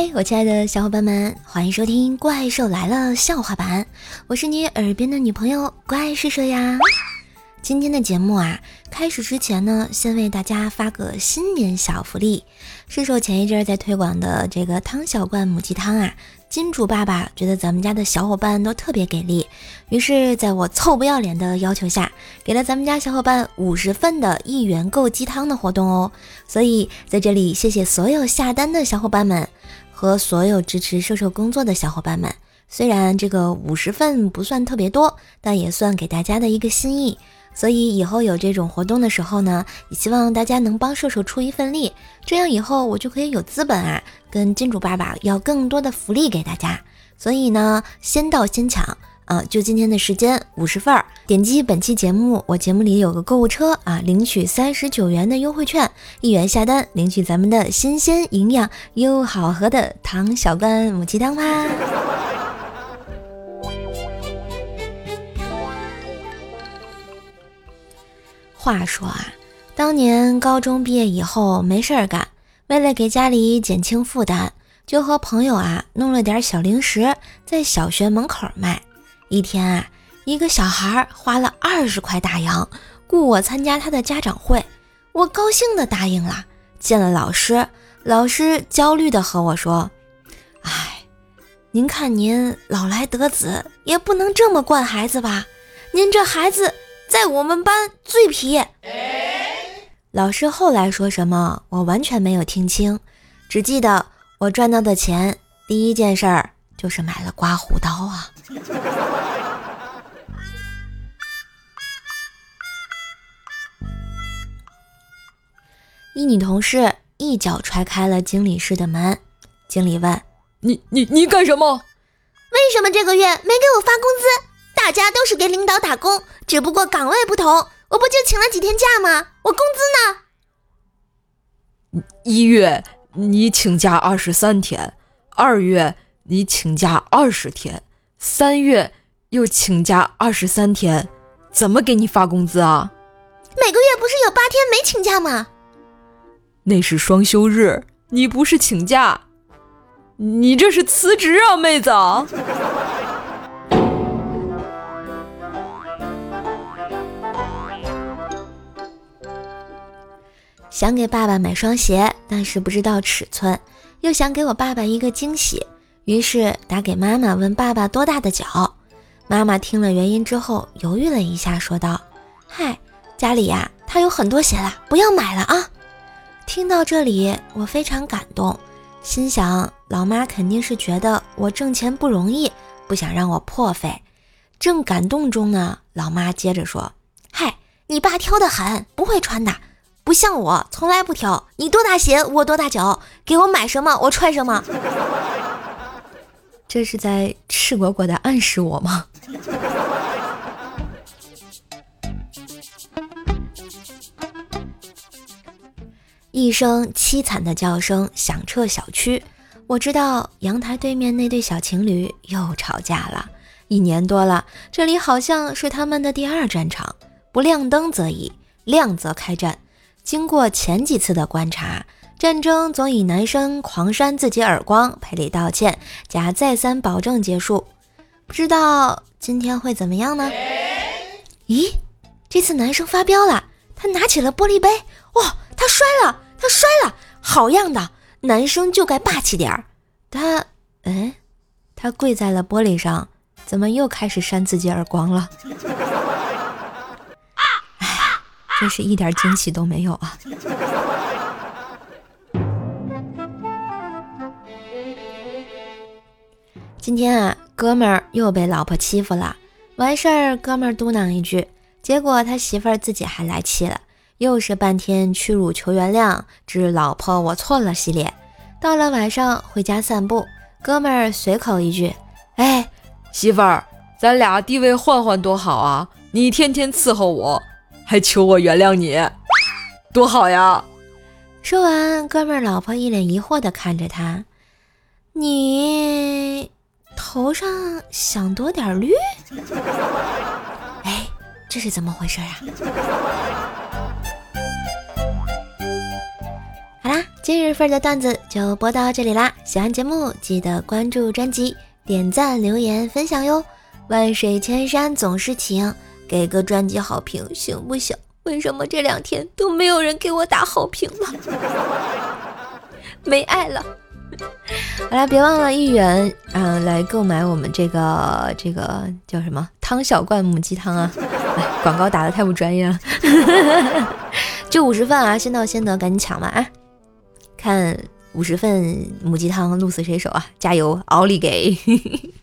嗨，我亲爱的小伙伴们，欢迎收听《怪兽来了》笑话版，我是你耳边的女朋友怪兽兽呀。今天的节目啊，开始之前呢，先为大家发个新年小福利。是受前一阵在推广的这个汤小罐母鸡汤啊，金主爸爸觉得咱们家的小伙伴都特别给力，于是在我臭不要脸的要求下，给了咱们家小伙伴五十份的一元购鸡汤的活动哦。所以在这里，谢谢所有下单的小伙伴们。和所有支持瘦瘦工作的小伙伴们，虽然这个五十份不算特别多，但也算给大家的一个心意。所以以后有这种活动的时候呢，也希望大家能帮瘦瘦出一份力，这样以后我就可以有资本啊，跟金主爸爸要更多的福利给大家。所以呢，先到先抢。啊，就今天的时间五十份儿，点击本期节目，我节目里有个购物车啊，领取三十九元的优惠券，一元下单领取咱们的新鲜、营养又好喝的糖小罐母鸡汤吧。话说啊，当年高中毕业以后没事儿干，为了给家里减轻负担，就和朋友啊弄了点小零食，在小学门口卖。一天啊，一个小孩花了二十块大洋雇我参加他的家长会，我高兴的答应了。见了老师，老师焦虑的和我说：“哎，您看您老来得子，也不能这么惯孩子吧？您这孩子在我们班最皮。”老师后来说什么，我完全没有听清，只记得我赚到的钱，第一件事儿就是买了刮胡刀啊。一女同事一脚踹开了经理室的门，经理问：“你你你干什么？为什么这个月没给我发工资？大家都是给领导打工，只不过岗位不同，我不就请了几天假吗？我工资呢？一月你请假二十三天，二月你请假二十天，三月又请假二十三天，怎么给你发工资啊？每个月不是有八天没请假吗？”那是双休日，你不是请假，你这是辞职啊，妹子！想给爸爸买双鞋，但是不知道尺寸，又想给我爸爸一个惊喜，于是打给妈妈问爸爸多大的脚。妈妈听了原因之后，犹豫了一下，说道：“嗨，家里呀，他有很多鞋了，不要买了啊。”听到这里，我非常感动，心想老妈肯定是觉得我挣钱不容易，不想让我破费。正感动中呢，老妈接着说：“嗨，你爸挑的很，不会穿的，不像我从来不挑。你多大鞋，我多大脚，给我买什么我穿什么。”这是在赤果果的暗示我吗？一声凄惨的叫声响彻小区，我知道阳台对面那对小情侣又吵架了。一年多了，这里好像是他们的第二战场。不亮灯则已，亮则开战。经过前几次的观察，战争总以男生狂扇自己耳光、赔礼道歉加再三保证结束。不知道今天会怎么样呢？咦，这次男生发飙了，他拿起了玻璃杯，哇！他摔了，他摔了，好样的！男生就该霸气点儿。他，哎，他跪在了玻璃上，怎么又开始扇自己耳光了？哎，真是一点惊喜都没有啊！今天啊，哥们儿又被老婆欺负了，完事儿哥们儿嘟囔一句，结果他媳妇儿自己还来气了。又是半天屈辱求原谅，致老婆我错了系列。到了晚上回家散步，哥们儿随口一句：“哎，媳妇儿，咱俩地位换换多好啊！你天天伺候我，还求我原谅你，多好呀！”说完，哥们儿老婆一脸疑惑地看着他：“你头上想多点绿？哎，这是怎么回事啊？”好啦今日份的段子就播到这里啦！喜欢节目记得关注专辑、点赞、留言、分享哟！万水千山总是情，给个专辑好评行不行？为什么这两天都没有人给我打好评了？没爱了。好了，别忘了一元，嗯，来购买我们这个这个叫什么汤小罐母鸡汤啊！哎，广告打的太不专业了，就五十份啊，先到先得，赶紧抢吧啊！看五十份母鸡汤鹿死谁手啊！加油，奥利给！